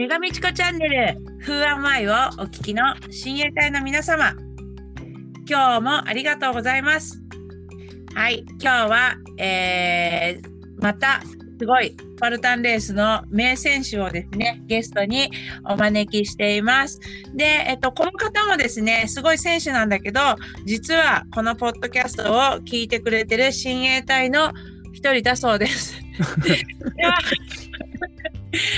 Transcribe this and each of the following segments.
女神チコチャンネル、風アマイをお聞きの親衛隊の皆様、今日もありがとうございます。はい、今日は、えー、またすごいスパルタンレースの名選手をですね、ゲストにお招きしています。で、えっと、この方もですね、すごい選手なんだけど、実はこのポッドキャストを聞いてくれてる親衛隊の一人だそうです。では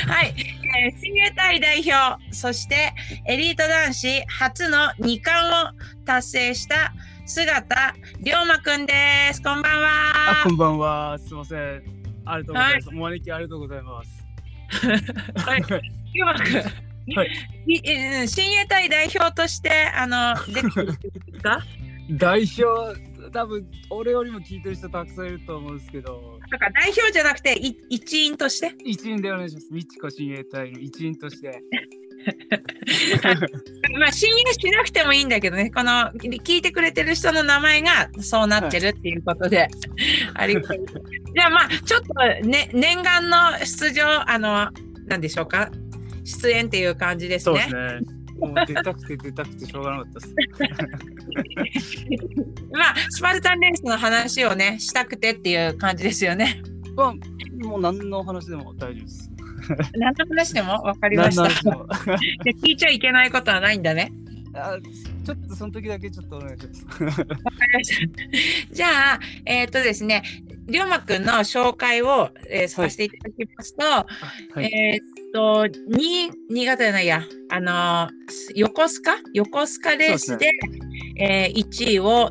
はい、えー、親衛隊代表、そしてエリート男子初の2冠を達成した姿龍馬くんです。こんばんあ、は。こんばんは。すみません。ありがとうございます。お招きありがとうございます。はい、龍馬くん。は衛隊代表としてあの出て 代表、多分俺よりも聞いてる人たくさんいると思うんですけど、なんか代表じゃなくてい一員として？一員でお願いします。みちこ親衛隊の一員として。まあ親衛しなくてもいいんだけどねこの聞いてくれてる人の名前がそうなってるっていうことで、ありがとうじゃあまあちょっと、ね、念願の出場あの何でしょうか？出演っていう感じですねそうです。ね。もう出たくて出たくてしょうがなかったです。まあスパルタンレースの話をねしたくてっていう感じですよね。まあ、もう何の話でも大丈夫です。何の話でも？分かりま何した。の話でも で聞いちゃいけないことはないんだね。あちょっとその時だけちょっとお願いします。わかりました じゃあ、えっ、とですね、龍馬くんの紹介を、えーさせていただきますと、はい。えっ、と、新新潟じゃないや、あのー横須賀？横須賀レースで、えー1位を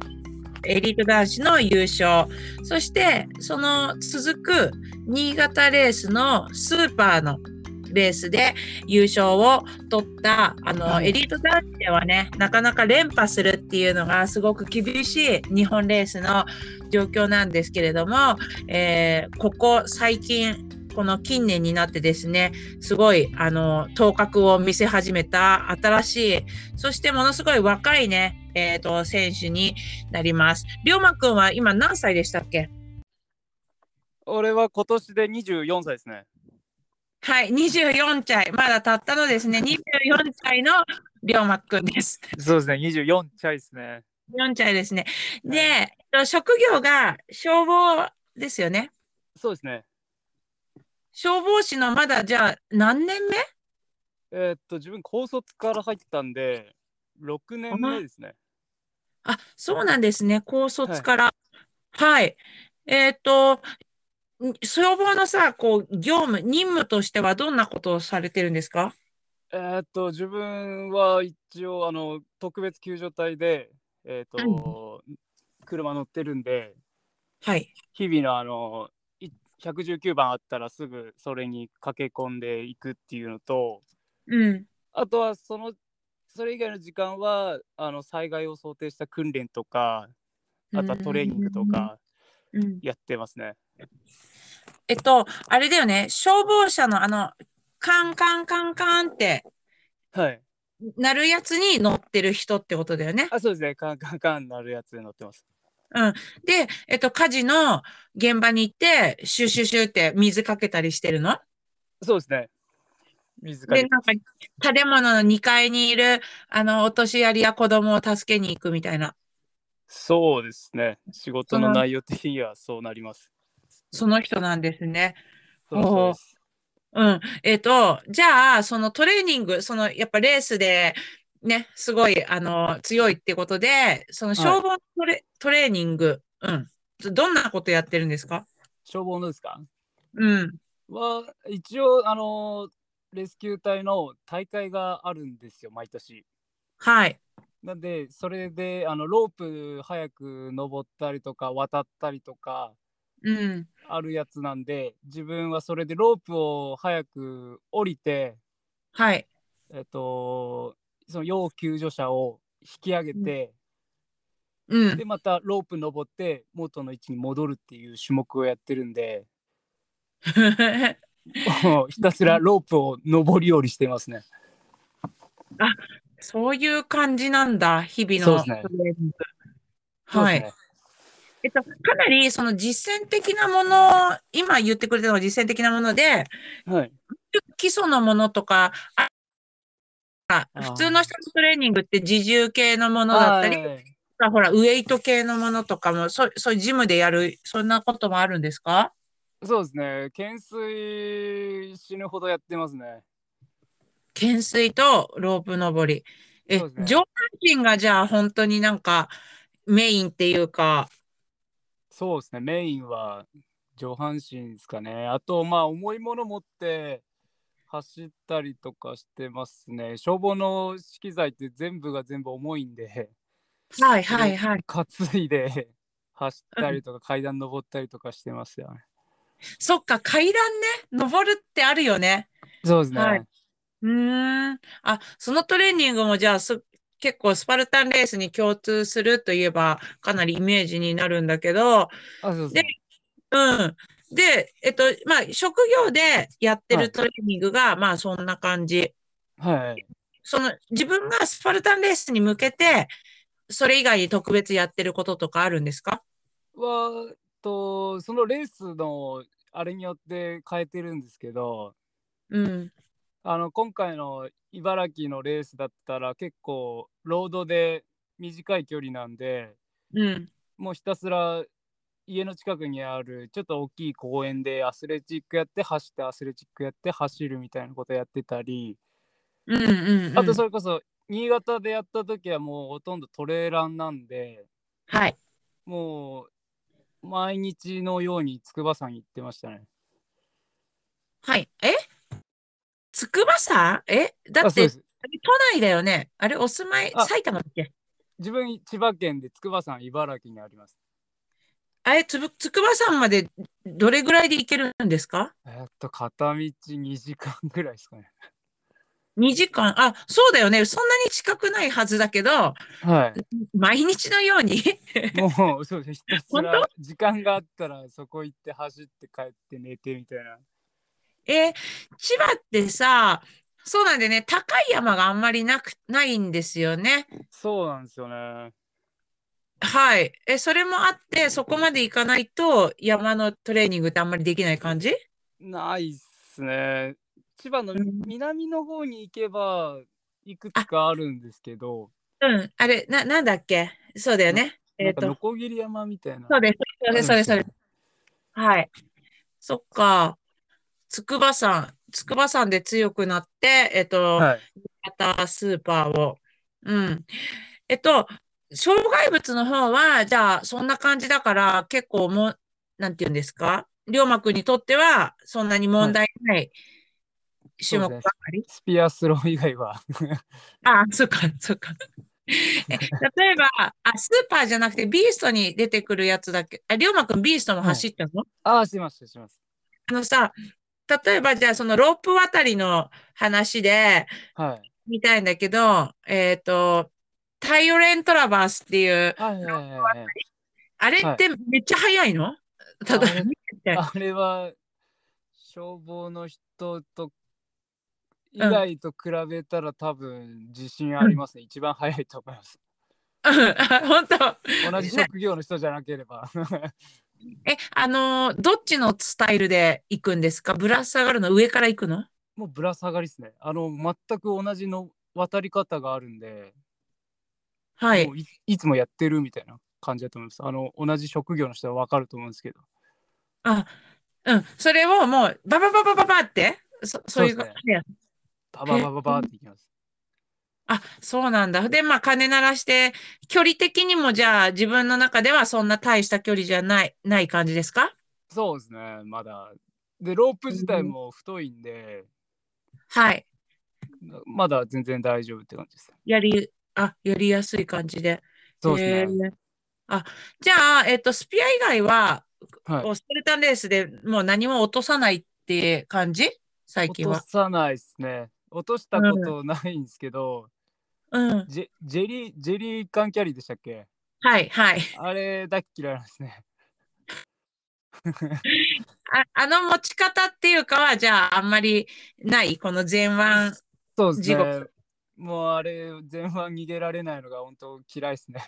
エリート男子の優勝。そして、その続く新潟レースのスーパーのレースで優勝を取った、あの、はい。エリート男子ではね、なかなか連覇するっていうのがすごく厳しい日本レースの状況なんですけれども、えーここ最近、この近年になってですね、すごい、あの、頭角を見せ始めた新しい、そしてものすごい若いね、えっ、と、選手になります。龍馬くんは今何歳でしたっけ？俺は今年で24歳ですね。はい、24歳。まだたったのですね、24歳の龍馬くんです。そうですね、24歳ですね。4歳ですね。で、職業が消防ですよね。そうですね。消防士のまだじゃあ何年目？えーっと、自分高卒から入ったんで、6年目ですね。あ、そうなんですね。高卒から。はい。えっと、ん消防のさ、こう、業務、任務としてはどんなことをされてるんですか？えーっと、自分は一応、あの、特別救助隊で、えーっと、車乗ってるんで、はい。日々のあの、い119番あったらすぐそれに駆け込んでいくっていうのと、うん。あとはその、それ以外の時間は、あの、災害を想定した訓練とか、あとはトレーニングとかうん。やってますね。えっと、あれだよね。消防車のあの、カンカンカンカンってはい。なるやつに乗ってる人ってことだよね。あ、そうですね。カンカンカンなるやつで乗ってます。うん。で、えっと、火事の現場に行って、シュシュシュって水かけたりしてるの？そうですね。水かで、けなんか、建物の2階にいる、あの、お年寄りや子供を助けに行くみたいな、そうですね。仕事そのの内容的にはそうなります。その人なんですね。そうそうです。うん。えっと、じゃあ、そのトレーニング、その、やっぱレースで、ね、すごい、あの、強いってことで、その消防のトレ、トレーニング、うん。どんなことやってるんですか？消防のですか？うん。は、一応、あの、レスキュー隊の大会があるんですよ、毎年。はい。なんで、それで、あの、ロープ早く登ったりとか、渡ったりとか、うん。あるやつなんで、自分はそれでロープを早く降りて、はい。えっと、その要救助者を引き上げて、うんで、。またロープ登って元の位置に戻るっていう種目をやってるんで、ひたすらロープを上り下りしてますね。そういう感じなんだ、日々のそうですね。はい。えっと、かなりその実践的なもの、今言ってくれたのが実践的なもので、はい。基礎のものとか、ああー普通の人のトレーニングって自重系のものだったり、はいほら、ウェイト系のものとかも、そう、そういうジムでやる、そんなこともあるんですか？そうですね。懸垂死ぬほどやってますね。懸垂とロープ登り。え、ね上半身がじゃあ本当になんかメインっていうか、そうですね。メインは上半身ですかね。あと、まあ、重いもの持って走ったりとかしてますね。消防の資機材って全部が全部重いんで、はいはいはい。担いで走ったりとか、階段登ったりとかしてますよね。そっか、階段ね、登るってあるよね。そうですね。はいうーん。あ、そのトレーニングもじゃあす、結構スパルタンレースに共通するといえばかなりイメージになるんだけど、あ、そうですね。うん。で、えっと、まあ、職業でやってはいるトレーニングが、まあ、そんな感じ。はい。その、自分がスパルタンレースに向けて、それ以外に特別やってることとかあるんですか？は、と、そのレースのあれによって変えてるんですけど、うん。あの今回の茨城のレースだったら結構ロードで短い距離なんでうん。もうひたすら家の近くにあるちょっと大きい公園でアスレチックやって走ってアスレチックやって走るみたいなことやってたり、うんうんうん。あとそれこそ新潟でやった時はもうほとんどトレーランなんではい。もう毎日のように筑波山行ってましたね。はい。え？筑波山？え？だって、都内だよね。あれ、お住まい、あ埼玉だっけ？自分千葉県で筑波山茨城にあります。あれ、つぶ筑波山までどれぐらいで行けるんですか？えっと片道2時間ぐらいですかね。?2 時間？あ、そうだよね。そんなに近くないはずだけど、はい。毎日のように？もうそうですひたす本ら時間があったらそこ行って走って帰って寝てみたいな。えー千葉ってさ、そうなんでね、高い山があんまりなく、ないんですよね。そうなんですよね。はい。え、それもあって、そこまで行かないと山のトレーニングってあんまりできない感じ？ないっすね。千葉のうん南の方に行けばいくつかあるんですけど、うん。あれ、な、なんだっけ？そうだよね。えっと、ノコギリ山みたいな。そうです。それ、それ、それ。はい。そっか。筑波山、筑波山で強くなって、えっと、はい。またスーパーを。うん。えっと、障害物の方は、じゃあ、そんな感じだから、結構もう、なんて言うんですか？龍馬くんにとっては、そんなに問題ない種目ばかり？スピアスロー以外は。あ、そっか、そっか。え例えば、あ、スーパーじゃなくて、ビーストに出てくるやつだけ、あ、龍馬くんビーストも走ったの？ああ、してます、してます。あのさ、例えばじゃあそのロープ渡りの話ではい。見たいんだけど、えっと、タイオレントラバースっていう、はいはいはいはい。あれってめっちゃ速いの？ただあれは消防の人と以外と比べたら多分自信ありますね。一番早いと思います。うん本当。同じ職業の人じゃなければ。え、あのーどっちのスタイルで行くんですか？ぶら下がるの上から行くの？もうぶら下がりですね。あの全く同じの渡り方があるんで、はいも。ういいつもやってるみたいな感じだと思います。あの同じ職業の人はわかると思うんですけど。あ、うん。それをもう、ババババババって、そそういうそうですねバババババっていきます。あ、そうなんだ。で、まあ、鐘鳴らして、距離的にもじゃあ自分の中ではそんな大した距離じゃない、ない感じですか？そうですね、まだ。で、ロープ自体も太いんで、はい。まだ全然大丈夫って感じです。やり、あ、やりやすい感じで。そうですね。あ、じゃあ、えっと、スピア以外は、はい。スパルタンレースでもう何も落とさないって感じ？最落と近は。さないですね。落としたことないんですけど、うん。ジェジェリー、ジェリー缶キャリーでしたっけ？はい、はい。あれ大っ嫌いなんですね。あ、あの持ち方っていうかは、じゃあ、あんまりない？この前腕。そうです地ね。もうあれ、前半逃げられないのが本当嫌いですね。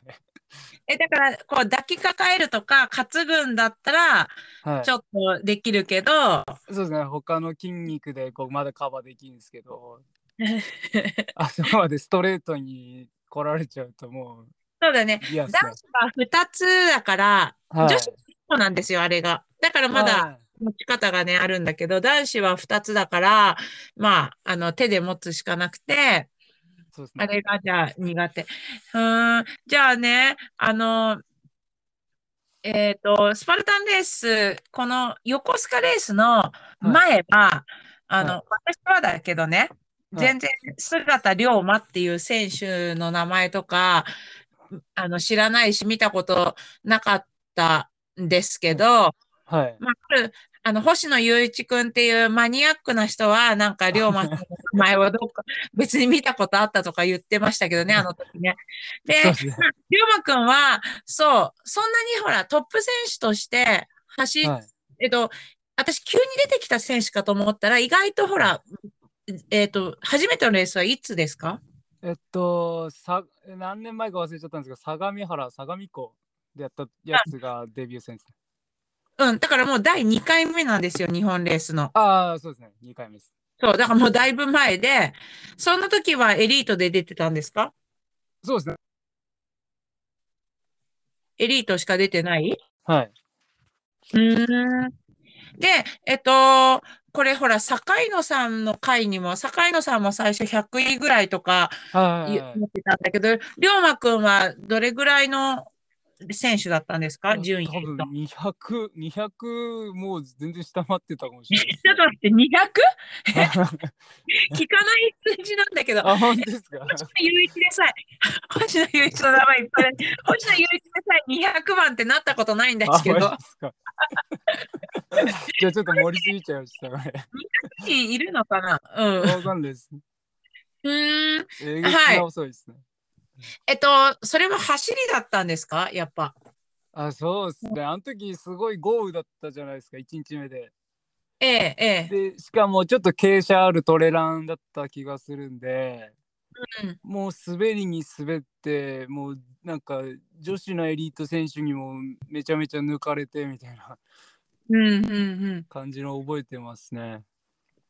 え、だから、こう抱きかかえるとか、担ぐんだったら、はいち。ょっとできるけど、そうですね。他の筋肉でこうまだカバーできるんですけど、あそこまでストレートに来られちゃうともそうだね。う嫌ですね男。子は2つだから、はい女子1個なんですよ、あれが。だからまだはい持ち方がね、あるんだけど、男子は2つだから、まあ、あの、手で持つしかなくて、そうですね。あれがじゃあ苦手。うーん、じゃあね、あの、えっと、スパルタンレース、この横須賀レースの前は、あの、はい私はだけどね、はい全然姿龍馬っていう選手の名前とか、あの、知らないし見たことなかったんですけど、はい。まあ、あるあの、星野雄一君っていうマニアックな人は、なんか、龍馬さんの名前をどっか、別に見たことあったとか言ってましたけどね、あの時ね。で。龍馬くんは、そう、そんなにほら、トップ選手として走っ、はい。えっと、私、急に出てきた選手かと思ったら、意外とほら、えっと、初めてのレースはいつですか？えっと、さ何年前か忘れちゃったんですけど、相模原、相模湖でやったやつがデビュー戦ですね。うん、だからもう第2回目なんですよ、日本レースの。ああ、そうですね。2回目です。そう、だからもうだいぶ前で、その時はエリートで出てたんですか？そうですね。エリートしか出てない？はい。うーん。で、えっと、これほら、坂井野さんの回にも、坂井野さんも最初100位ぐらいとか。言ってたんだけど、龍馬くんはどれぐらいの選手だったんんですか？順位で多分言うと。200、200もう全然下回ってたかもしれない ちょっと待って、200? ですね。聞かない数字なんだけど、あ、本当ですか？星野雄一でさえ、星野雄一の名前いっぱいある。星野雄一でさえ200番ってなったことないんであ、すけど じゃあちょっと盛りすぎちゃいましたね。いるのかな？うん。わかんないです。うーん。えげつはいな遅いですね。えっと、それは走りだったんですか？やっぱ。あ、そうですね。あの時すごい豪雨だったじゃないですか、1日目で。ええ、ええ。で、しかもちょっと傾斜あるトレランだった気がするんで、うんもう滑りに滑って、もうなんか女子のエリート選手にもめちゃめちゃ抜かれてみたいなうん、うん、うん。感じの覚えてますね。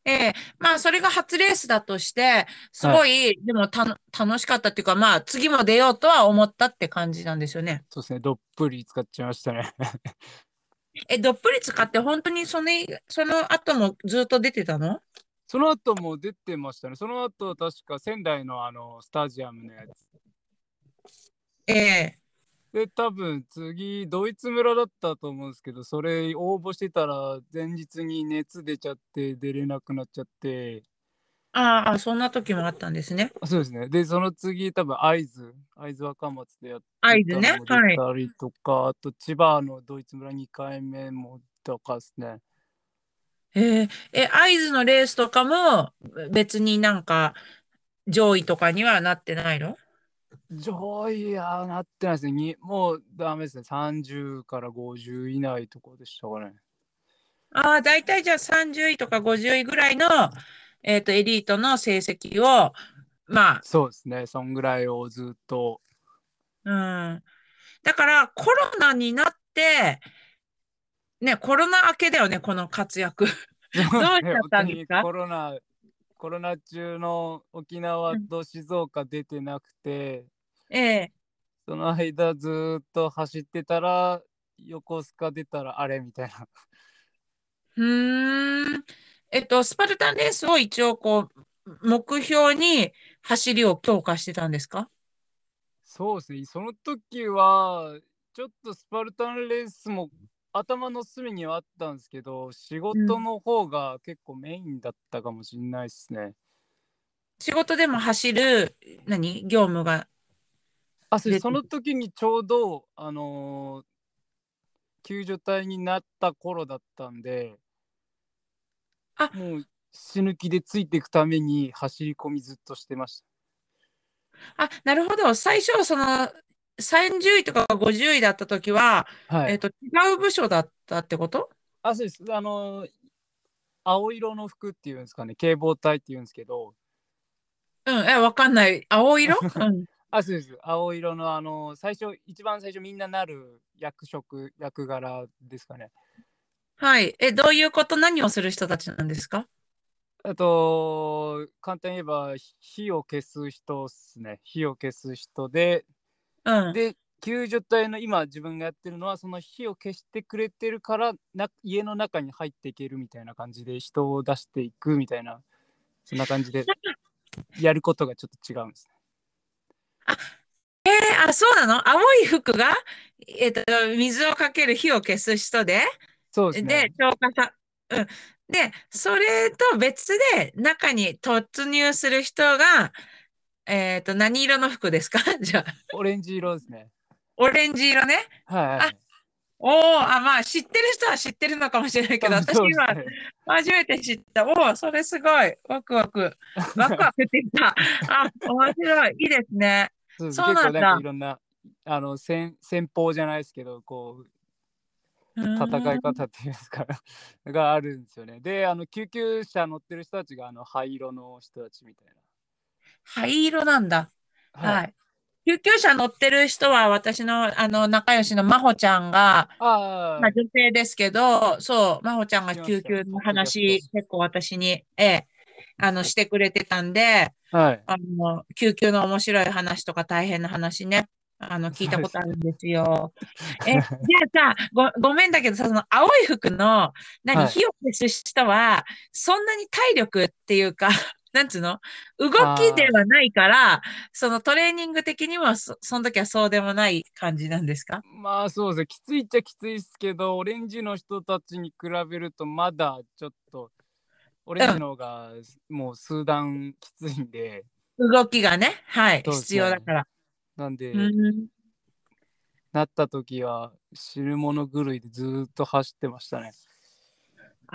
ええ、まあ、それが初レースだとして、すごい、でもたの、楽しかったっていうか、まあ、次も出ようとは思ったって感じなんですよね。そうですね、どっぷり使っちゃいましたね。え、どっぷり使って、本当にその、その後もずっと出てたの？その後も出てましたね。その後確か仙台のあのスタジアムのやつ。ええ。で、多分次、ドイツ村だったと思うんですけど、それ応募してたら前日に熱出ちゃって出れなくなっちゃって、ああ、そんな時もあったんですね。そうですね。で、その次、多分会津、会津若松でやって会津ねたのも出たりとか、あと千葉のドイツ村2回目もとかですね。ええ、え、会津のレースとかも、別になんか、上位とかにはなってないの？上位はなってないですね。にもうダメですね。30から50以内とかでしたかね。ああ、大体じゃあ30位とか50位ぐらいの、えっと、エリートの成績を、まあ、そうですね。そんぐらいをずっと。うん。だから、コロナになって、ね、コロナ明けだよね、この活躍。どうししちゃったんですか？コロナ、コロナ中の沖縄と静岡出てなくて、ええ。その間ずっと走ってたら、横須賀出たらあれみたいな。うーん。えっと、スパルタンレースを一応、こう、目標に走りを強化してたんですか？そうですね。その時は、ちょっとスパルタンレースも頭の隅にはあったんですけど、仕事の方が結構メインだったかもしれないですね。仕事でも走る、何？業務が。あ、そその時にちょうど、あのー救助隊になった頃だったんで、あもう死ぬ気でついていくために走り込みずっとしてましあ、なるほど。最初、その、30位とか50位だった時は、た。はい。えっと、違う部署だったってこと？あ、そうです。あのー青色の服っていうんですかね、警防隊っていうんですけど、うんえ、わかんない。青色？うん。あ、そうです。青色の、あの、最初、一番最初みんななる役職、役柄ですかね。はい。え、どういうこと？何をする人たちなんですか？あと、簡単に言えば、火を消す人っすね。火を消す人で、うん。で、救助隊の今自分がやってるのは、その火を消してくれてるからな、家の中に入っていけるみたいな感じで、人を出していくみたいな、そんな感じで、やることがちょっと違うんですね。えーあ、そうなの？青い服が、えっと、水をかける火を消す人で、そうですねで、。消火さ、うん。で、それと別で中に突入する人が、えっと、何色の服ですか？じゃあ、オレンジ色ですね。オレンジ色ね？はいはいはい。おお、あ、まあ、知ってる人は知ってるのかもしれないけど、私今、ね初めて知った。おお、それすごい。ワクワク。ワクワクって言った。あ、面白い。いいですね。そうなんだ結構なんかいろんなあの戦戦法じゃないですけどこう戦い方っていうんですかがあるんですよね。であの救急車乗ってる人たちがあの灰色の人たちみたい灰色なんだ。な。はい。救急車乗ってる人は私のあの仲良しの真帆ちゃんが、あまあ、女性ですけど、そう、真帆ちゃんが救急の話し、結構私に、ええ、あの、してくれてたんで、あはい。あの、救急の面白い話とか大変な話ね、あの、聞いたことあるんですよ。え、じゃあさ、ご、ごめんだけどさ、その青い服の、何、はい火を消す人は、そんなに体力っていうか、なんつうの？動きではないから、そのトレーニング的にはそ、その時はそうでもない感じなんですか？まあそうですね。きついっちゃきついですけどオレンジの人たちに比べるとまだちょっとオレンジの方がもう数段きついんで、動きがね、はい、必要だから。なんで、うん。なった時は死ぬもの狂いでずーっと走ってましたね。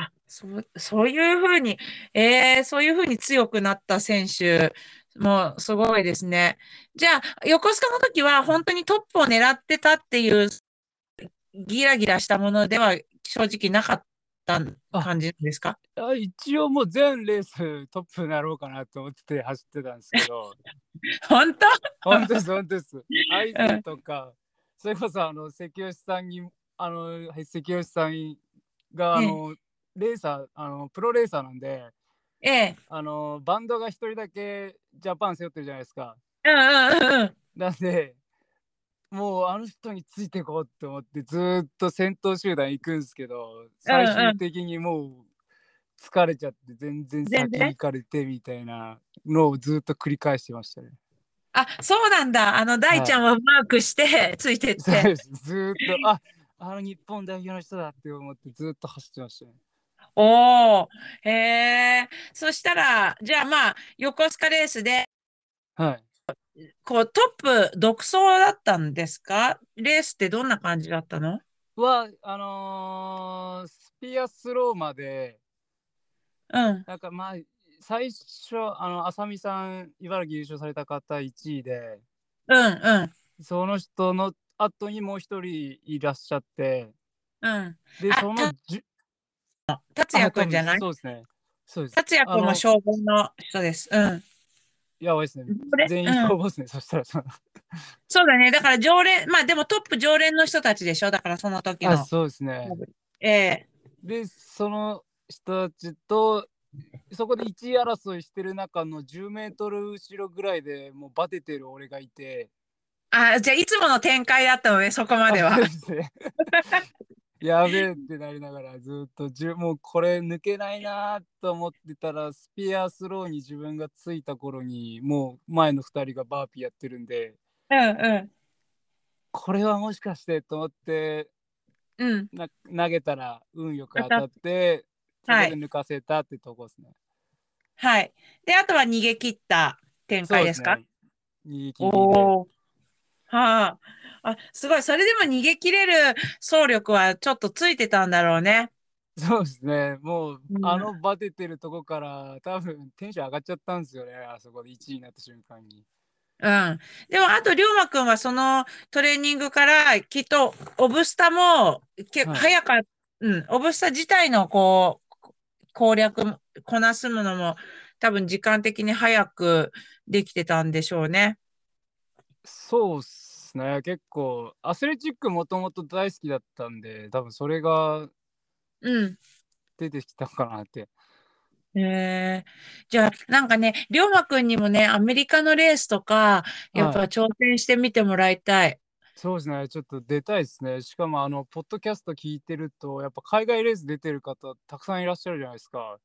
あ、そう、そういうふうに、えー、そういうふうに強くなった選手、もうすごいですね。じゃあ、横須賀の時は本当にトップを狙ってたっていうギラギラしたものでは正直なかった感じですか？あ一応もう全レーストップになろうかなと思ってて走ってたんですけど。本当？本当です本当です。合図とかそれこそあの関吉さんにあのはい関吉さんがあの、レーサーあのプロレーサーなんでええ。あのバンドが一人だけジャパン背負ってるじゃないですかうんうんうんうん。なんでもうあの人についていこうって思ってずーっと先頭集団行くんですけど最終的にもう疲れちゃって全然先に行かれてみたいなのをずっと繰り返してましたね。あ、そうなんだ。あの、大ちゃんをマークして、ついてって。そうですずーっとああの日本代表の人だって思ってずっと走ってましたね。おお、へえ。そしたら、じゃあまあ、横須賀レースで、はい。こう、トップ独走だったんですか？レースってどんな感じだったの？はあのースピアスローまでうん。なんかまあ最初あの浅見さん茨城優勝された方1位でうん、うん、その人の後にもう一人いらっしゃってうん。であそのじゅ達也くんじゃない？そうですね。そうです。達也くんも消防の人です。うん。やばいですね。全員うん消防ですね。そしたらそのそうだね。だから常連、まあでもトップ常連の人たちでしょ？だからその時あ、の。そうですね。ええで、その人たちと、そこで1位争いしてる中の10メートル後ろぐらいでもうバテてる俺がいて、あ、じゃあいつもの展開だったのね、そこまではやべえってなりながらずっとじゅもうこれ抜けないなと思ってたら spear throw に自分がついた頃にもう前の2人がバーピーやってるんでうんうこれはもしかしてと思ってん。うん。な投げたら運よく当たってそこはいで抜かせたってとこですね。はい。で、あとは逃げ切った展開ですか？そうね逃げ切りで。おお。はあ。あ、すごい。それでも逃げ切れる走力はちょっとついてたんだろうね。そうですね。もう、うんあのバテてるとこから多分テンション上がっちゃったんですよね。あそこで1位になった瞬間に。うん。でも、あと、龍馬くんはそのトレーニングから、きっと、オブスタも、け、はい早か、うん、オブスタ自体の、こう、攻略、こなすものも、多分時間的に早くできてたんでしょうね。そうっすね。結構、アスレチックもともと大好きだったんで、多分それがうん。出てきたかなって。えー、じゃあ、なんかね、りょうまくんにもね、アメリカのレースとか、やっぱはい。挑戦してみてもらいたい。そうですね。ちょっと出たいですね。しかも、あの、ポッドキャスト聞いてると、やっぱ海外レース出てる方、たくさんいらっしゃるじゃないですか。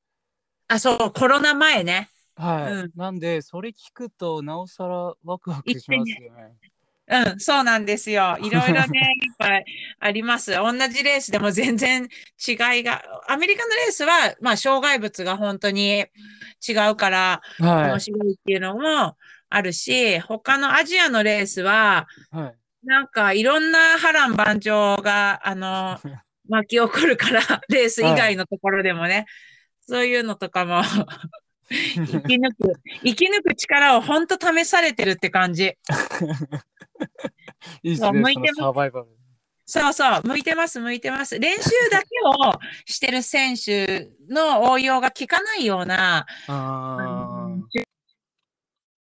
あ、そう、コロナ前ね。はい。うん。なんで、それ聞くと、なおさらワクワクします。よね。うん、そうなんですよ。いろいろね、いっぱいあります。同じレースでも全然違いが、アメリカのレースは、まあ、障害物が本当に違うから面はい。白いっていうのもあるし、他のアジアのレースは、はい。なんかいろんな波乱万丈が、あの、巻き起こるから、レース以はい。外のところでもね、そういうのとかも生き抜く、生き抜く力を本当試されてるって感じ。そう、いいですね、向いてます。サバイバル。そうそう、向いてます、向いてます。練習だけをしてる選手の応用が効かないような、ああの、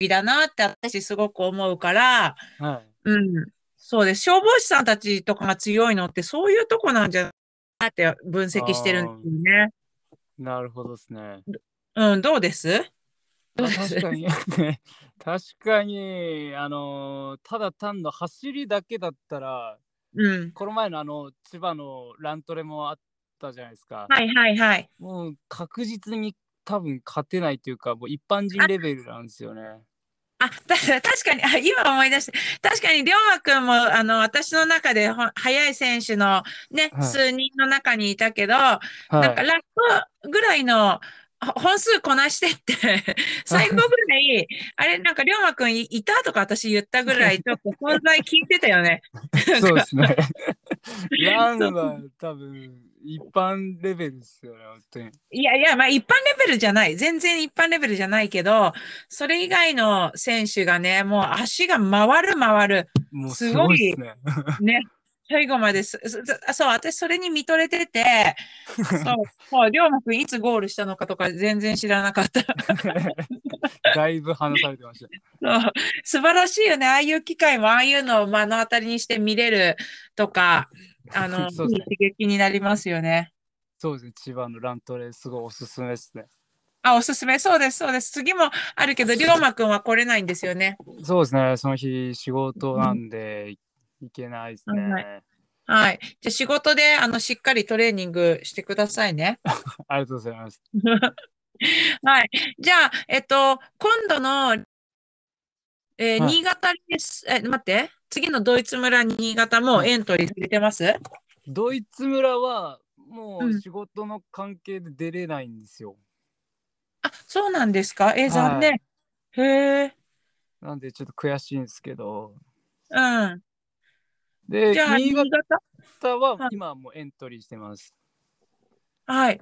だなって私すごく思うから、あ、はい。うん、そうです。消防士さんたちとかが強いのってそういうとこなんじゃないかなって分析してるんであすよね。あ、なるほどですね。うん、どうです？確かに 確かに、あのーただ単の走りだけだったら、うん。この前のあの、千葉のラントレもあったじゃないですか。はいはいはい。もう確実に多分勝てないというか、もう一般人あ、レベルなんですよね。あ、た確かに、あ、今思い出して、確かに、龍馬くんも、あの、私の中でほ速い選手のね、はい。数人の中にいたけど、なんはい。かラップぐらいのほ本数こなしてって、最後ぐらい、あれ、なんか龍馬くんい、いたとか私言ったぐらい、ちょっと存在聞いてたよね。そうですね。ラン。は多分一般レベルですよね、本当に。いやいや、まあ一般レベルじゃない。全然一般レベルじゃないけど、それ以外の選手がね、もう足が回る回る。すごい、すごいっすね。ね、最後までそう、私それに見とれてて、そう、龍馬くんいつゴールしたのかとか全然知らなかった。だいぶ話されてました。そう、素晴らしいよね。ああいう機会も、ああいうのを目の当たりにして見れるとか、あの、ね。刺激になりますよね。そうですね。千葉のラントレすごいおすすめですね。あ、おすすめ。そうです、そうです。次もあるけど、龍馬くんは来れないんですよね。そうですね。その日仕事うなんんで行けないですはい。ね。はい。じゃあ仕事で、あの、しっかりトレーニングしてくださいね。ありがとうございます。はい。じゃあ、えっと、今度の、えーはい。新潟レース、え、待って。次のドイツ村新潟もはい。エントリーされてます？ドイツ村はもう。うん仕事の関係で出れないんですよ。あ、そうなんですか？え、残はい。念。へえ。なんでちょっと悔しいんですけど。うん。で、じゃあ、新新潟？潟ははい。今はもうエントリーしてます。はい。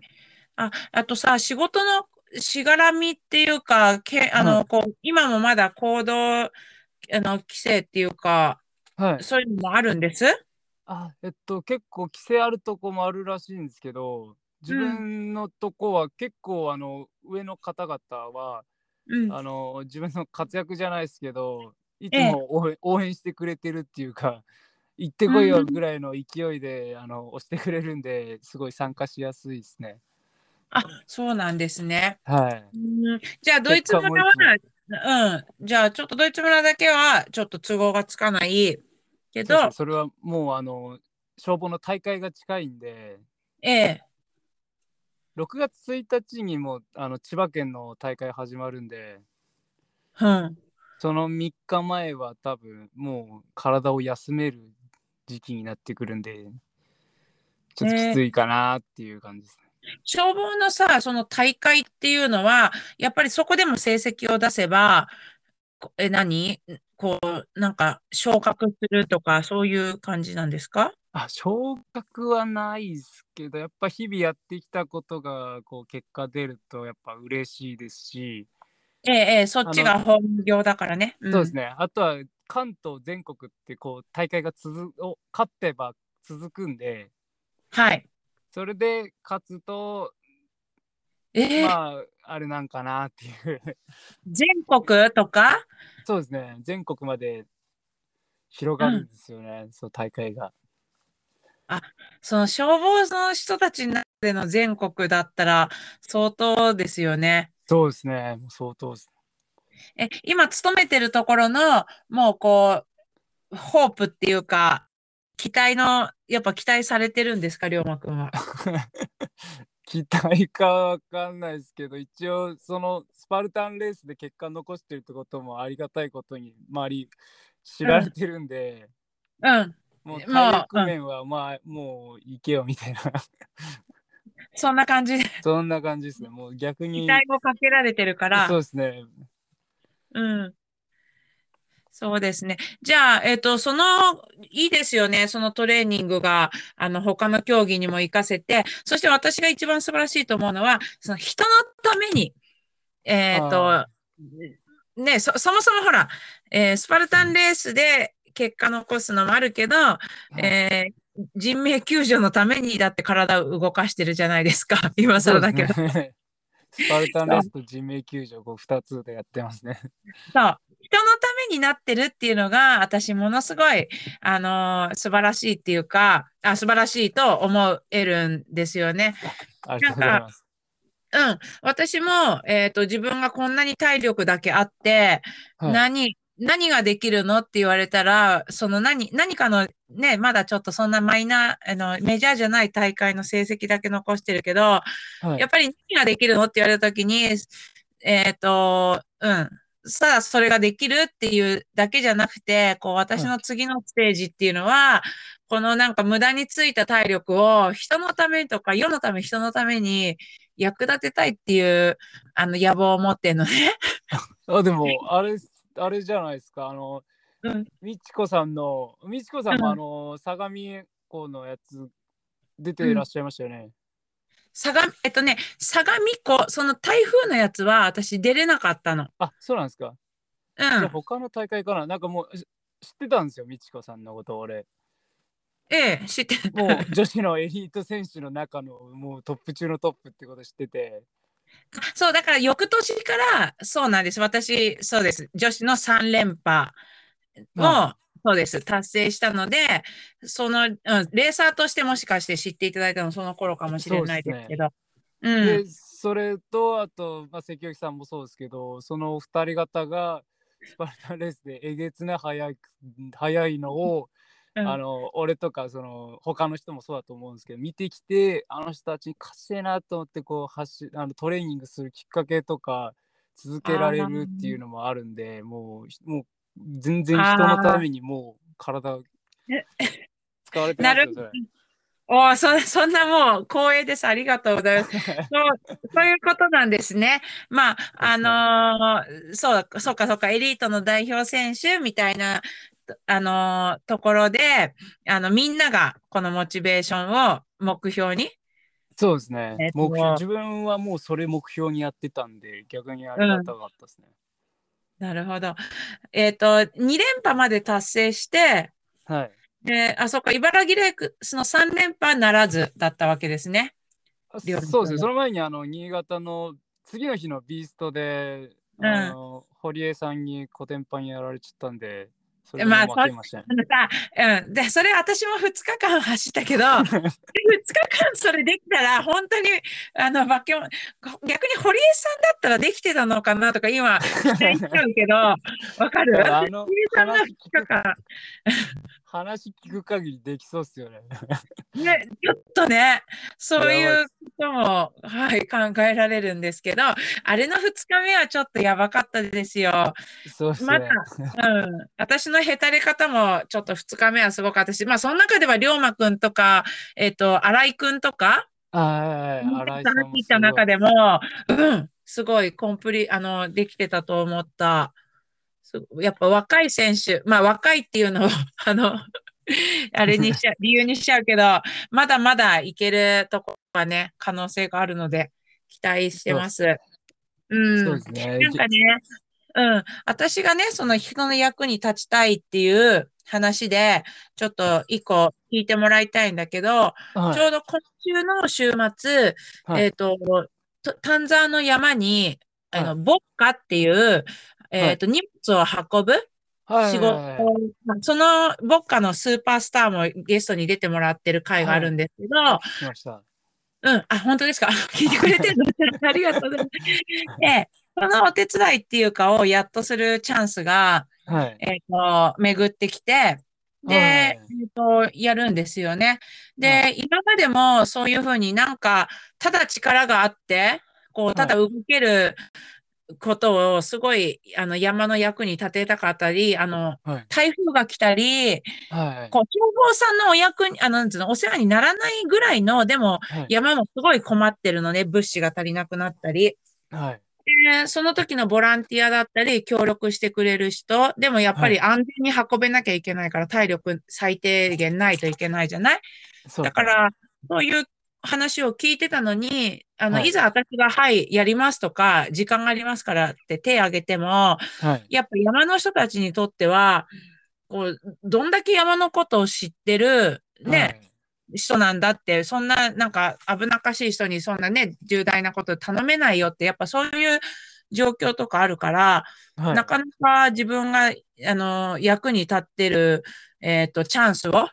あ、あとさ、仕事のしがらみっていうか、け、あはの、こう、今もまだ行動、あの、規制っていうか、い。はい。そういうのもあるんです？あ、えっと、結構規制あるとこもあるらしいんですけど、自うん。分のとこは結構あの上の方々はうん。あの自分の活躍じゃないですけど、いつええ。も応援、応援してくれてるっていうか、行ってうこいよん。ぐらいの勢いであの押してくれるんで、すごい参加しやすいですね。あ、そうなんですね。はい。うん。じゃあ、ドイツ村。は、うん。じゃあ、ちょっとドイツ村だけは、ちょっと都合がつかないけ。ど、それはもうあの消防の大会が近いんで、ええ。6月1日にもあの千葉県の大会始まるんで、うん。その3日前は多分もう体を休める時期になってくるんで、ちょっときええ。ついかなっていう感じですね。消防のさ、その大会っていうのは、やっぱりそこでも成績を出せば、こえ、何？こう、なんか、昇格するとか、そういう感じなんですか？あ、昇格はないですけど、やっぱ日々やってきたことがこう結果出るとやっぱ嬉しいですし、ええ、ええ、そっちが本業だからね。うん。そうですね。あとは関東全国ってこう大会が続を勝ってば続くんで、はい。それで勝つと、えーまあ、あれなんかなっていう。全国とか？そうですね、全国まで広がるんですよね、そう大会が。その消防の人たちでの全国だったら相当ですよね。そうですね、もう相当です。え、今勤めてるところの、もうこう、ホープっていうか、期待の、やっぱ期待されてるんですか、龍馬くんは？期待かわかんないですけど、一応、そのスパルタンレースで結果残してるってこともありがたいことに周り知られてるんで、うん。もうまあ体力面はまあ、もう行けよみたいな、そんな感じでそんな感じですね。もう逆期に、待をかけられてるからそう、ですね。うん。そうですね。じゃあ、えっと、その、いいですよね。そのトレーニングが、あの、他の競技にも活かせて、そして私が一番素晴らしいと思うのは、その人のために、えっとあ、ね、そ、そもそもほら、えースパルタンレースで結果残すのもあるけど、えー人命救助のためにだって体を動かしてるじゃないですか。今更だけど。ねスパルタンレースと人命救助、こう2つでやってますね。そう。人のためになってるっていうのが、私ものすごい、あのー素晴らしいっていうか、あ、素晴らしいと思えるんですよね。ありがとうございます。うん。私も、えっと、自分がこんなに体力だけあって、はい何、何ができるのって言われたら、その何、何かのね、まだちょっとそんなマイナー、あの、メジャーじゃない大会の成績だけ残してるけど、はいやっぱり何ができるのって言われたときに、えっと、うん。さあ、それができるっていうだけじゃなくて、こう、私の次のステージっていうのは、このなんか無駄についた体力を人のためとか、世のため、人のために役立てたいっていう、あの、野望を持ってんのね。あでも、あれ、あれじゃないですか。あの、うんみちこさんの、みちこさんもうんあの、相模湖のやつ出ていらっしゃいましたよね。相模、えっとね、相模湖、その台風のやつは私出れなかったの。あ、そうなんですか。うじゃ。他の大会かななんかもうし知ってたんですよ、みちこさんのこと、俺。ええ、知ってる。もう女子のエリート選手の中のもうトップ中のトップってこと知ってて。そう、だから翌年から、そうなんです。私、そうです。女子の3連覇を、はそうです。達成したので、その、うん、レーサーとしてもしかして知っていただいたのその頃かもしれないですけど。うん。で、それと、あと、まあ、関脇さんもそうですけど、その二人方がスパルタンレースでえげつない速い速いのを、うんあの俺とかその他の人もそうだと思うんですけど見てきてあの人たちに勝ちたいなと思ってこう走あのトレーニングするきっかけとか続けられるっていうのもあるんでもうもう全然人のためにもう体使われてますよそれ。おーそ、そんなもう光栄です。ありがとうございます。そう、そういうことなんですね。まあ、あのーそう、そうか、そうか、エリートの代表選手みたいな、あのーところで、あの、みんながこのモチベーションを目標に、そうですね、えっと目標自分はもうそれ目標にやってたんで逆にありがたかったですね。なるほど。えっと、2連覇まで達成して、はい。で、あ、そっか、茨城レークスの3連覇ならずだったわけですね。そうですね、方その前にあの新潟の次の日のビーストで、あの堀江さんにコテンパンやられちゃったんで、それまあ。あのさ、うん。で、それ私も2日間走ったけど、2日間それできたら、本当に、あの、バケモン、逆に堀江さんだったらできてたのかなとか、今、期待しちゃうけど、わかる？あの堀江さんが2話聞く日間。話聞く限りできそうっすよね。ね、ちょっとね、そういうことも、はい、考えられるんですけど、あれの2日目はちょっとやばかったですよ。そうっすまねだ。うん、私のへたれ方もちょっと2日目はすごかったし、まあ、その中では龍馬くんとか、えっと、新井くんとか、はい、新井さんた中でも、うん、すごいコンプリ、あの、できてたと思った。すやっぱ若い選手、まあ若いっていうのを、あの、あれにしちゃ、理由にしちゃうけど、まだまだいけるところはね、可能性があるので、期待してます。うん。そうですね。なんかね、うん、私がね、その人の役に立ちたいっていう話で、ちょっと一個聞いてもらいたいんだけど、はいちょうど今週の週末、はいえっと、と丹沢の山に、あの、はいボッカっていう、えっと、荷物を運ぶはい仕事はいはい。はいまあそのボッカのスーパースターもゲストに出てもらってる回があるんですけど、聞きました。うん、あ、本当ですか？聞いてくれてるの？ありがとうございます。で、そのお手伝いっていうかをやっとするチャンスが、はい。えっと、巡ってきて、で、はい。えっと、やるんですよね。で、は今までもそういうふうになんか、ただ力があって、こう、ただ動けることをすごい、あの、山の役に立てたかったり、あの、はい。台風が来たり、はい。こう、消防さんのお役に、あの、なんつうの、お世話にならないぐらいの、でも、はい。山もすごい困ってるのね、物資が足りなくなったり。はい。で、その時のボランティアだったり、協力してくれる人、でもやっぱり安全に運べなきゃいけないから、体力最低限ないといけないじゃない？だから、そういう話を聞いてたのに、あの、はいいざ私が、はい、やりますとか、時間がありますからって手を挙げても、はい。やっぱ山の人たちにとっては、こう、どんだけ山のことを知ってる、ね、人なんだって、そんな、なんか危なっかしい人にそんなね、重大なこと頼めないよって、やっぱそういう状況とかあるから、はい。なかなか自分が、あの、役に立ってる、えっと、チャンスを、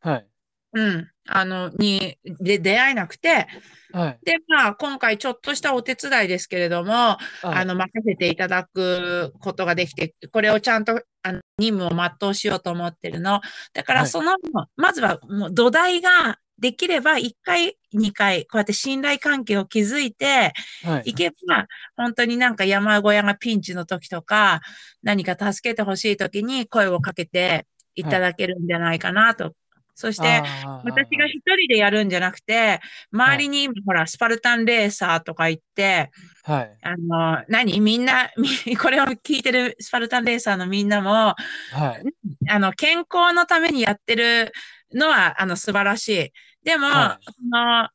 はい。うん、あの、に、で、出会えなくて、はい。で、まあ、今回ちょっとしたお手伝いですけれども、あはい。の、任せていただくことができて、これをちゃんと、あの、任務を全うしようと思ってるの。だから、はいその、まずは、もう土台ができれば、1回、2回、こうやって信頼関係を築いてはいいけば、本当になんか山小屋がピンチの時とか、何か助けてほしい時に声をかけていただけるんじゃないかなと。そして、私が一人でやるんじゃなくて、周りに今、ほら、スパルタンレーサーとか言って、はい。あの、何みんな、み これを聞いてるスパルタンレーサーのみんなも、はい。あの、健康のためにやってるのは、あの、素晴らしい。でも、はその、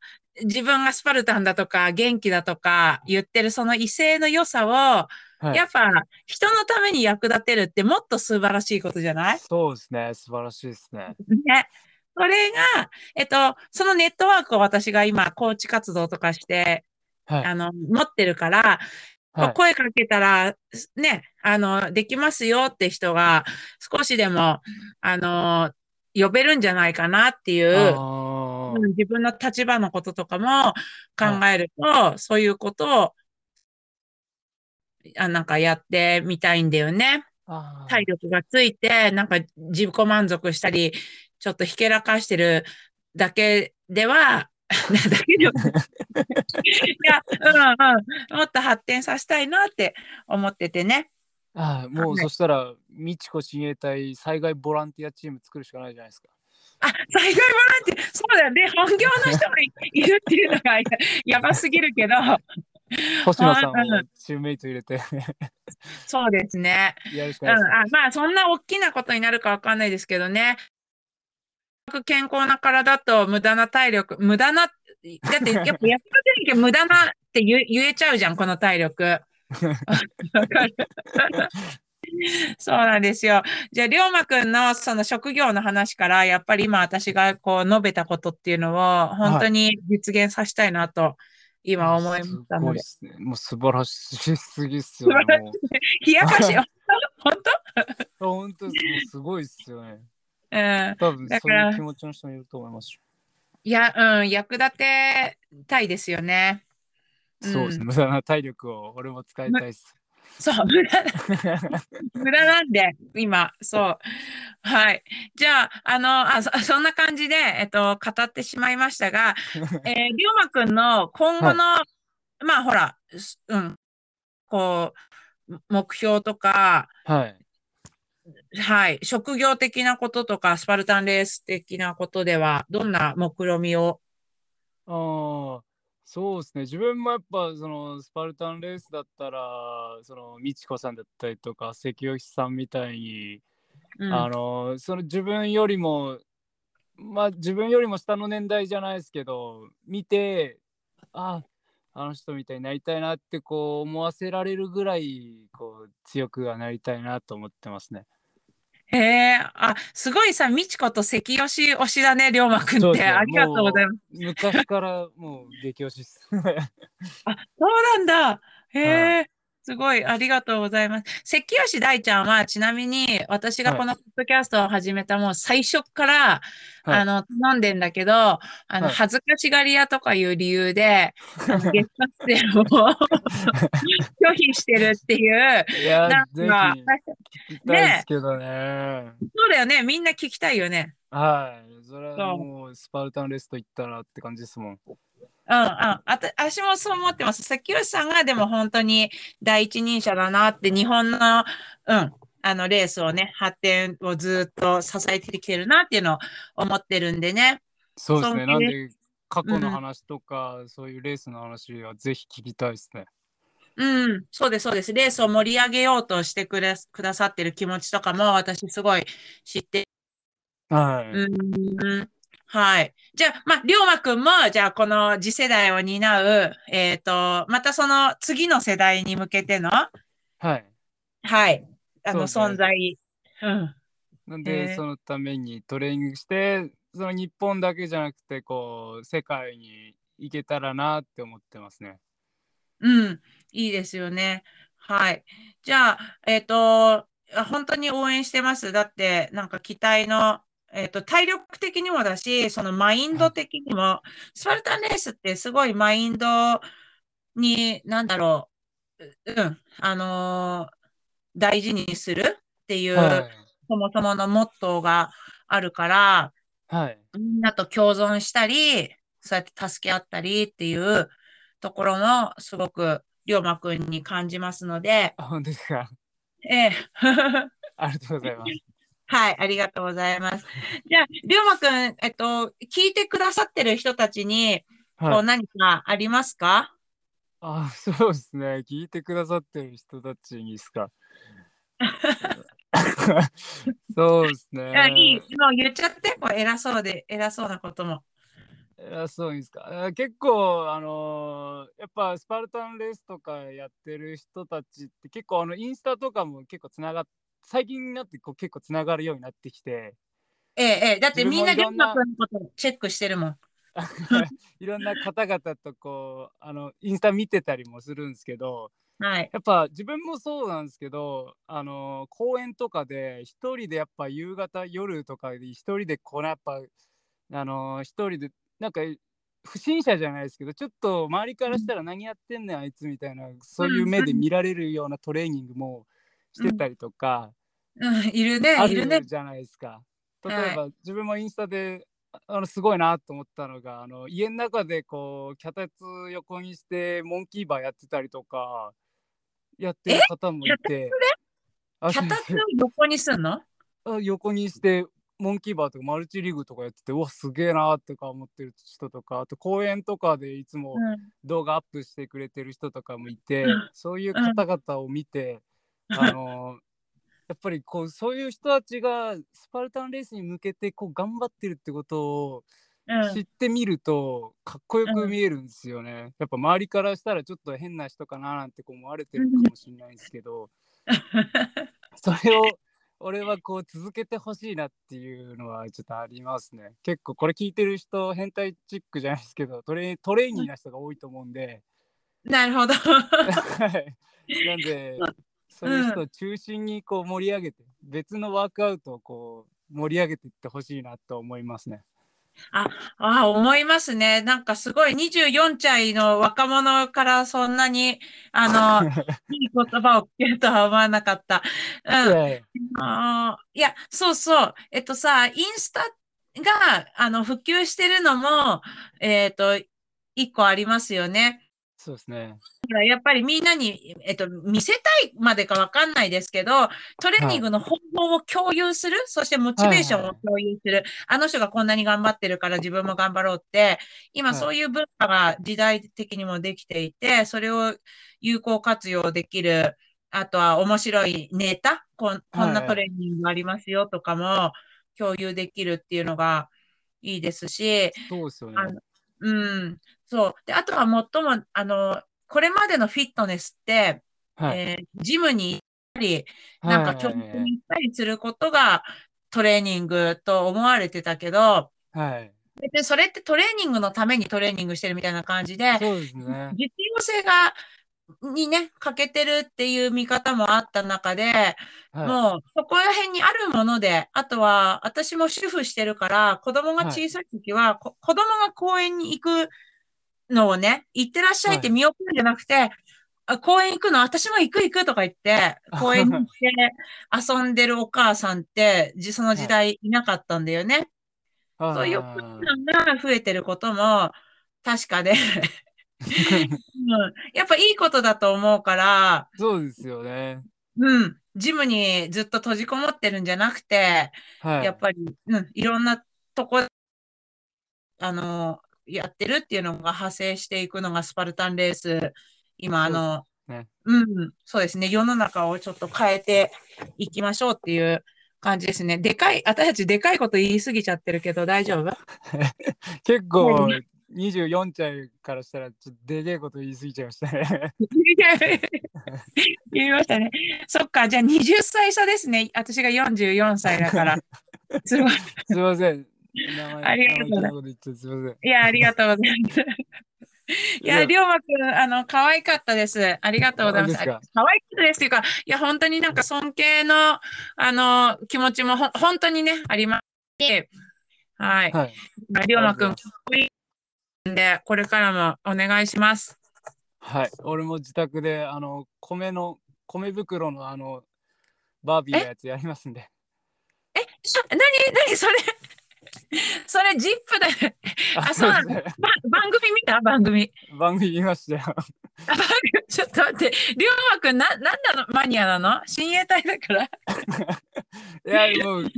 自分がスパルタンだとか、元気だとか言ってるその威勢の良さを、はい。やっぱ、人のために役立てるってもっと素晴らしいことじゃない？そうですね。素晴らしいですね。ね。それが、えっと、そのネットワークを私が今、コーチ活動とかして、はい。あの、持ってるから、はい。声かけたら、ね、あの、できますよって人が少しでも、あの、呼べるんじゃないかなっていう、自分の立場のこととかも考えると、そういうことを、あ、なんかやってみたいんだよね。体力がついて、なんか自己満足したり、ちょっとひけらかしてるだけでは、だけでは、いや、うんうん、もっと発展させたいなって思っててね。あーもうはいそしたら、美智子親衛隊災害ボランティアチーム作るしかないじゃないですか。あ、災害ボランティア、そうだよね。本業の人がいいるっていうのがややばすぎるけど、星野さんうんをチームメイト入れてそうですね。うん、やるしかないですね。あまあ、そんな大きなことになるかわかんないですけどね。健康な体と無駄な体力、無駄な、だってやっぱ役立てなきゃ無駄なって言えちゃうじゃん、この体力。そうなんですよ。じゃあ、龍馬くんのその職業の話から、やっぱり今私がこう述べたことっていうのを本当に実現させたいなと今思いましたので。すごいっすね。もう素晴らしすぎっすよね。も 冷やかし、本う本当？です。ごいっすよね。当うん。多分そういう気持ちの人もいると思いますよ。いや、うん、役立てたいですよね。うんそうですね。無駄な体力を俺も使いたいっす。そう、無駄、無駄なんで、今、そう。はい。じゃあ、あの、あ、そ そんな感じで、えっと、語ってしまいましたが、えー、りょうまくんの今後の、まあ、ほら、すうん、こう、目標とか、はい。はい、職業的なこととか、スパルタンレース的なことでは、どんな目論みを、ああ、そうですね。自分もやっぱそのスパルタンレースだったら、その美智子さんだったりとか、関吉さんみたいに、うん、あの、その自分よりも、まあ自分よりも下の年代じゃないですけど、見て、あ、あの人みたいになりたいなってこう思わせられるぐらいこう強くはなりたいなと思ってますね。へえ、あ、すごいさ、みちこと関吉推しだね、りょうまくんって。ありがとうございます。昔からもう激推しです。あ、そうなんだ。へえ、はすごい、ありがとうございます。関吉大ちゃんは、ちなみに、私がこのポッドキャストを始めたもう最初から、はいあの、頼んでんだけど、あの、はい恥ずかしがり屋とかいう理由で、あのゲスト出演を拒否してるっていう、いやなん、ぜか、ね。そうだよね、みんな聞きたいよね。はい。それはもうスパルタンレスト行ったらって感じですもん。うんうん。あた、私もそう思ってます。関吉さんがでも本当に第一人者だなって、日本の、うん、あの、レースをね、発展をずっと支えてきてるなっていうのを思ってるんでね。そうですね。なんで過去の話とか、そういうレースの話はぜひ聞きたいですね。うん、そうです、そうです。レースを盛り上げようとしてくれ、くださってる気持ちとかも私すごい知ってはい。うんはい。じゃあ、まあ、りょうまくんも、じゃあ、この次世代を担う、えっと、またその次の世代に向けての、はい。はい、あの、存在。うん。へなんで、えそのためにトレーニングして、その日本だけじゃなくて、こう、世界に行けたらなって思ってますね。うん。いいですよね。はい。じゃあ、えっと、あ本当に応援してます。だって、なんか期待の、えっと、体力的にもだし、そのマインド的にも、スパルタンレースってすごいマインドに、なんだろう、ううん、あのー大事にするっていう、はい。そもそものモットーがあるから、はい。みんなと共存したり、そうやって助け合ったりっていうところもすごく龍馬くんに感じますので、あ、本当ですか？ええ、ありがとうございます。はい、ありがとうございます。じゃあ、龍馬くん、えっと、聞いてくださってる人たちに、こうはい。何かありますか？あ、そうですね。聞いてくださってる人たちにですか。そうですね。いや、いい、もう言っちゃって、こう偉そうで、偉そうなことも。偉そうにですか？あ結構、あのーやっぱスパルタンレースとかやってる人たちって結構あのインスタとかも結構つながっ最近になってこう結構つながるようになってきてええ、ええ、だってみんな龍自分もいろんな馬くんのことチェックしてるもん。いろんな方々とこうあのインスタ見てたりもするんですけどはい。やっぱ自分もそうなんですけどあの公園とかで一人でやっぱ夕方夜とかで一人でこうやっぱあの一人でなんか不審者じゃないですけどちょっと周りからしたら何やってんねんあいつみたいなそういう目で見られるようなトレーニングもしてたりとかうん、いるね、あいる。じゃないですか。例はい。えば自分もインスタでああのすごいなと思ったのがあの家の中でこう脚立横にしてモンキーバーやってたりとかやってる方もいて。脚立を横にすんの？あ横にしてモンキーバーとかマルチリーグとかやっててうわすげえなとか思ってる人とかあと公園とかでいつもうん。動画アップしてくれてる人とかもいて、うん。そういう方々を見て、あのやっぱりこうそういう人たちがスパルタンレースに向けてこう頑張ってるってことをうん知ってみるとかっこよく見えるんですよね。やっぱ周りからしたらちょっと変な人かななんてこう思われてるかもしれないんですけど、それを俺はこう続けてほしいなっていうのはちょっとありますね。結構これ聞いてる人変態チックじゃないですけどトレトレーニーな人が多いと思うんで、なるほど。はいなんでそういう人を中心にこう盛り上げて、別のワークアウトをこう盛り上げていってほしいなと思いますね。ああ、思いますね。なんかすごい24歳の若者からそんなに、あの、いい言葉を聞けるとは思わなかった。うん。あーいや、そうそう。えっとさ、インスタが、あの、普及してるのも、えっと、一個ありますよね。そうですね。だからやっぱりみんなに、えっと、見せたいまでかわかんないですけど、トレーニングの方法を共有する、そしてモチベーションを共有する、あの人がこんなに頑張ってるから自分も頑張ろうって、今はい。そういう文化が時代的にもできていて、それを有効活用できる、あとは面白いネタ、こんこんなトレーニングありますよとかも共有できるっていうのがいいですし、そうですよね。うん、そう。で、あとは最も、あの、これまでのフィットネスって、はい。えージムに行っり、なんか教室に行ったりすることがトレーニングと思われてたけど、はい。別にそれってトレーニングのためにトレーニングしてるみたいな感じで、そうですね。実用性が、にね、欠けてるっていう見方もあった中で、はい。もうそこら辺にあるもので、あとは私も主婦してるから、子供が小さい時は、こ子供が公園に行くのをね、行ってらっしゃいって見送るんじゃなくて、あ公園行くの？私も行く行くとか言って、公園に行って遊んでるお母さんって、じその時代いなかったんだよね。そういうお母さんが増えてることも確かで、うん、やっぱいいことだと思うから、そうですよね。うん、ジムにずっと閉じこもってるんじゃなくて、はい。やっぱり、うん、いろんなとこ、あの、やってるっていうのが派生していくのがスパルタンレース。今、あの、ねうん、そうですね。世の中をちょっと変えていきましょうっていう感じですね。でかい、私たちでかいこと言い過ぎちゃってるけど大丈夫？結構、24歳からしたら、ちょっとでけえこと言い過ぎちゃいましたね。言いましたね。そっか、じゃあ20歳差ですね。私が44歳だから。すごい。すいません。ありがとうございますいや、ありがとうございます。いや、りょうまくん、あの、可愛かったです。ありがとうございます。可愛かったですっていうか、いや、本当になんか尊敬の、あの、気持ちもほ本当にね、ありまして、はい。はい。まありょうまくん、かっこいいんで、これからもお願いします。はい。俺も自宅で、あの、米の、米袋の、あの、バービーのやつやりますんで。え、そなに、なに、それ、それ、ジップで、あそうなの番組見た？番組。番組見ましたよ。あ番組 ちょっと待って、りょうまくん、な、なんなの？マニアなの？親衛隊だから。いや、もう、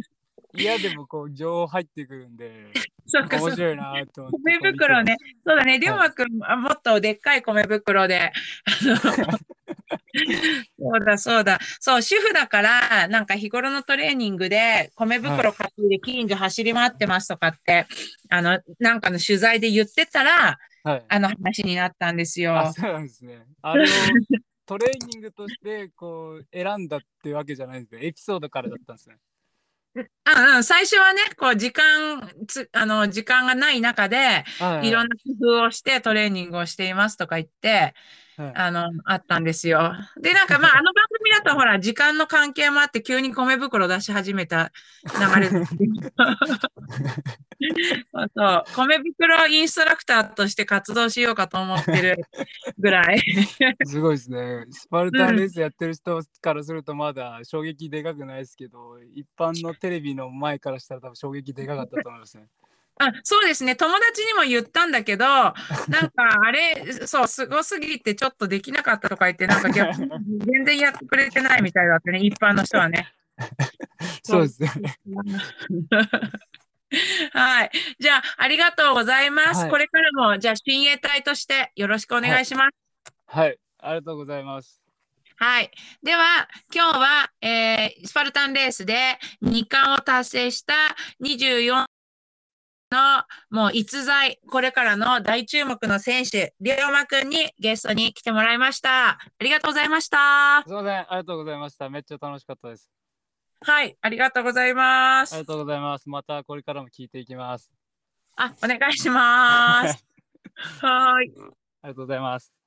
嫌でもこう、情報入ってくるんで、そっか。面白いなと思って。米袋ね。そうだね。りょうまくん、あもっとでっかい米袋で。あのそうだ、そうだ。そう、主婦だから、なんか日頃のトレーニングで、米袋担いで近所走り回ってますとかって、あの、なんかの取材で言ってたら、はい。あの話になったんですよ。あ、そうなんですね。あれを トレーニングとして、こう、選んだってわけじゃないんですね。エピソードからだったんですね。うんうん、最初はね、こう、時間、つ、あの、時間がない中で、はいいろんな工夫をしてトレーニングをしていますとか言って、はいあの、あったんですよ。で、なんかまあ、あの番組だとほら、時間の関係もあって、急に米袋出し始めた流れ そう、米袋インストラクターとして活動しようかと思ってるぐらい。すごいですね。スパルタンレースやってる人からするとまだ衝撃でかくないですけど、一般のテレビの前からしたら多分衝撃でかかったと思いますね。あ、そうですね。友達にも言ったんだけど、なんかあれ、そう、すごすぎてちょっとできなかったとか言って、なんか逆に 全然やってくれてないみたいだったね、一般の人はね。そうですね。はい。じゃあ、ありがとうございます。はいこれからも、じゃあ、親衛隊としてよろしくお願いします。はい、ありがとうございます。はい。では、今日は、えースパルタンレースで2冠を達成した24のもう逸材、これからの大注目の選手、龍馬くんにゲストに来てもらいました。ありがとうございました。すいません、ありがとうございました。めっちゃ楽しかったです。はい、ありがとうございますありが。とうございます。またこれからも聞いていきます。あ、お願いします。はーい。ありがとうございます。